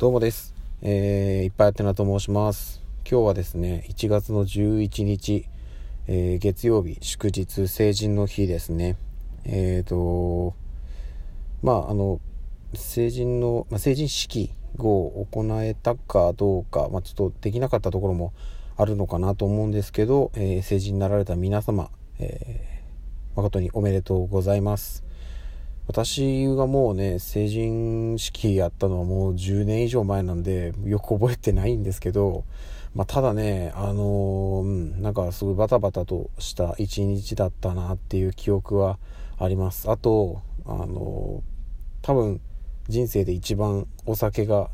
どうもです。えー、いっぱいあてなと申します。今日はですね、1月の11日、えー、月曜日、祝日、成人の日ですね。えっ、ー、と、まあ、あの、成人の、まあ、成人式を行えたかどうか、まあ、ちょっとできなかったところもあるのかなと思うんですけど、え成人になられた皆様、えー誠におめでとうございます。私がもうね、成人式やったのはもう10年以上前なんで、よく覚えてないんですけど、まあ、ただね、あのー、うん、なんかすごいバタバタとした一日だったなっていう記憶はあります。あと、あのー、多分人生で一番お酒が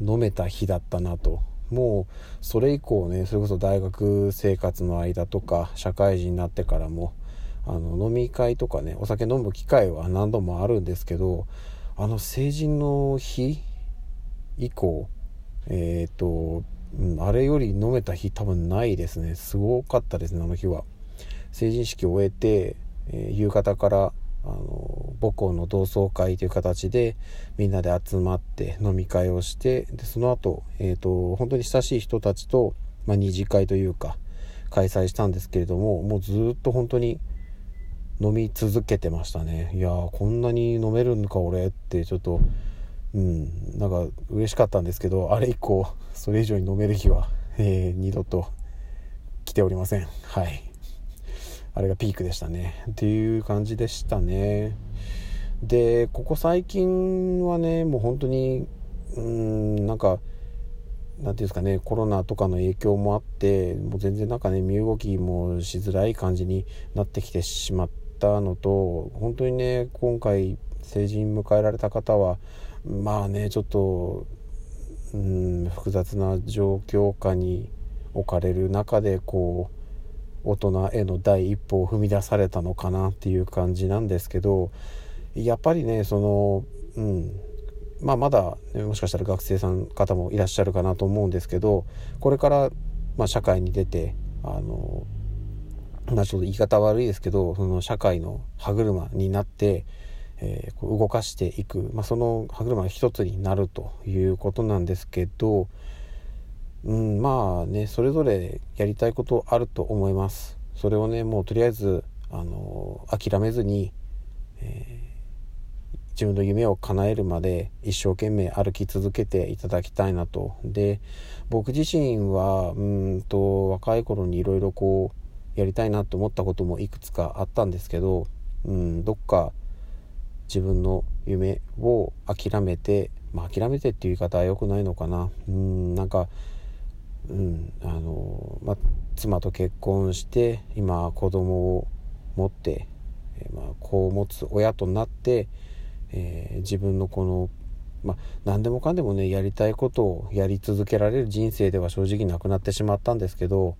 飲めた日だったなと。もうそれ以降ね、それこそ大学生活の間とか社会人になってからも、あの飲み会とかねお酒飲む機会は何度もあるんですけどあの成人の日以降えっ、ー、と、あれより飲めた日多分ないですね。すごかったですねあの日は。成人式を終えて、えー、夕方からあの母校の同窓会という形でみんなで集まって飲み会をしてでその後、えーと、本当に親しい人たちと、まあ、二次会というか開催したんですけれどももうずっと本当に飲み続けてましたね。いやこんなに飲めるんか俺ってちょっとうんなんか嬉しかったんですけどあれ以降それ以上に飲める日は、えー、二度と来ておりません。はい。あれがピークでしたね。っていう感じでしたね。でここ最近はねもう本当にうんなんか何ていうんですかねコロナとかの影響もあってもう全然なんかね身動きもしづらい感じになってきてしまったのと本当にね今回成人迎えられた方はまあねちょっとうん複雑な状況下に置かれる中でこう大人への第一歩を踏み出されたのかなっていう感じなんですけどやっぱりねそのうんまあまだ、ね、もしかしたら学生さん方もいらっしゃるかなと思うんですけどこれから、まあ、社会に出てあのまあちょっと言い方悪いですけどその社会の歯車になって、えー、動かしていく、まあ、その歯車が一つになるということなんですけど、うん、まあねそれぞれやりたいことあると思います。それをねもうとりあえずあの諦めずに、えー、自分の夢を叶えるまで一生懸命歩き続けていただきたいなと。で僕自身はうんと若い頃にいろいろこうやりたいなと思ったこともいくつかあったんですけど、うん、どっか自分の夢を諦めて、まあ、諦めてっていう言い方は良くないのかな。うんなんかうんあのまあ、妻と結婚して今子供を持って、えー、まあ、子を持つ親となって、えー、自分のこのまあ、何でもかんでもねやりたいことをやり続けられる人生では正直なくなってしまったんですけど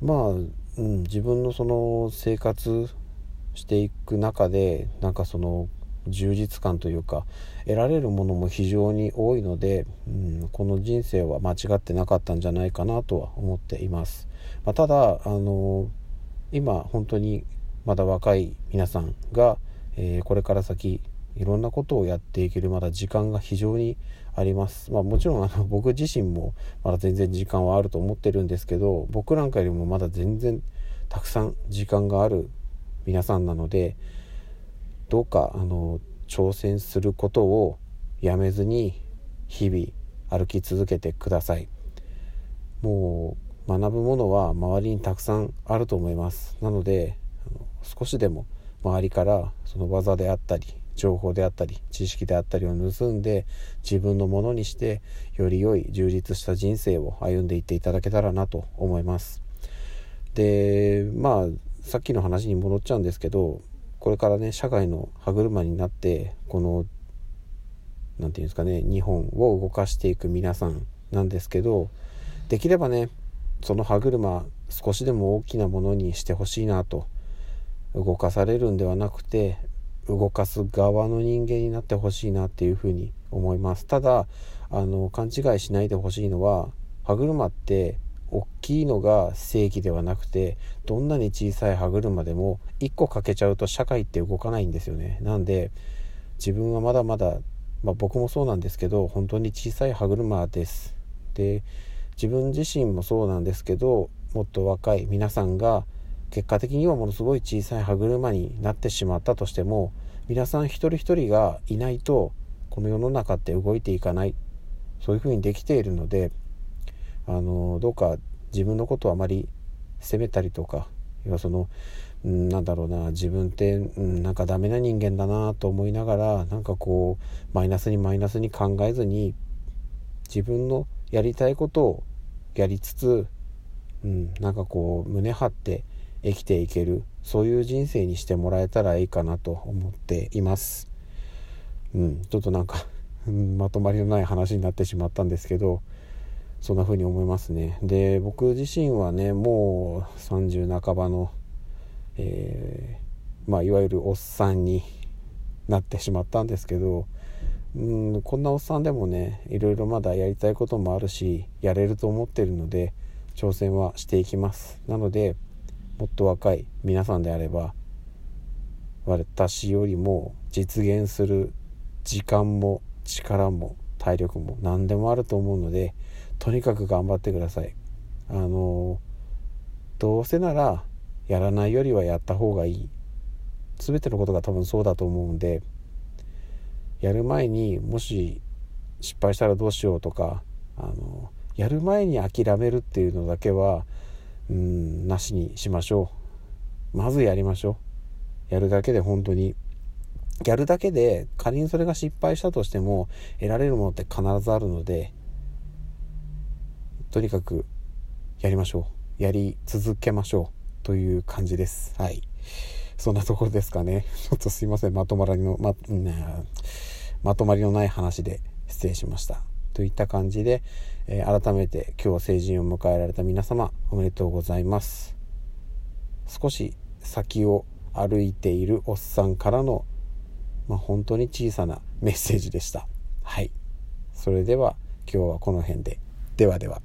まあ、うん、自分のその生活していく中でなんかその充実感というか得られるものも非常に多いので、うん、この人生は間違ってなかったんじゃないかなとは思っています、まあ、ただあの今本当にまだ若い皆さんが、えー、これから先いろんなことをやっていけるまだ時間が非常にあります。まあもちろんあの 僕自身もまだ全然時間はあると思ってるんですけど僕なんかよりもまだ全然たくさん時間がある皆さんなのでどうかあの挑戦することをやめずに日々歩き続けてください。もう学ぶものは周りにたくさんあると思います。なので少しでも周りからその技であったり情報であったり知識であったりを盗んで自分のものにしてより良い充実した人生を歩んでいっていただけたらなと思います。でまあさっきの話に戻っちゃうんですけどこれからね社会の歯車になってこの何て言うんですかね日本を動かしていく皆さんなんですけどできればねその歯車少しでも大きなものにしてほしいなと動かされるんではなくて動かす側の人間になってほしいなっていうふうに思います。ただあの勘違いしないでほしいのは歯車って大きいのが正義ではなくてどんなに小さい歯車でも1個欠けちゃうと社会って動かないんですよね。なんで自分はまだまだまあ、僕もそうなんですけど本当に小さい歯車です。で自分自身もそうなんですけどもっと若い皆さんが結果的にはものすごい小さい歯車になってしまったとしても皆さん一人一人がいないとこの世の中って動いていかない。そういうふうにできているのであのどうか自分のことをあまり責めたりとか要はその、うん、なんだろうな自分って、うん、なんかダメな人間だなと思いながらなんかこうマイナスにマイナスに考えずに自分のやりたいことをやりつつ、うん、なんかこう胸張って生きていける。そういう人生にしてもらえたらいいかなと思っています。うん、ちょっとなんか まとまりのない話になってしまったんですけどそんな風に思いますね。で僕自身はねもう30半ばの、えー、まあいわゆるおっさんになってしまったんですけどうんこんなおっさんでもねいろいろまだやりたいこともあるしやれると思ってるので挑戦はしていきます。なのでもっと若い皆さんであれば私よりも実現する時間も力も体力も何でもあると思うのでとにかく頑張ってください。あのどうせならやらないよりはやった方がいい。全てのことが多分そうだと思うんでやる前にもし失敗したらどうしようとかあのやる前に諦めるっていうのだけはうんなしにしましょう。まずやりましょう。やるだけで本当に。やるだけで仮にそれが失敗したとしても得られるものって必ずあるのでとにかくやりましょう。やり続けましょう。という感じです。はい。そんなところですかね。ちょっとすいません。まとまりのま,、まとまりのない話で失礼しました。といった感じで、えー、改めて今日成人を迎えられた皆様おめでとうございます少し先を歩いているおっさんからのまあ、本当に小さなメッセージでした。はい。それでは今日はこの辺で。ではでは。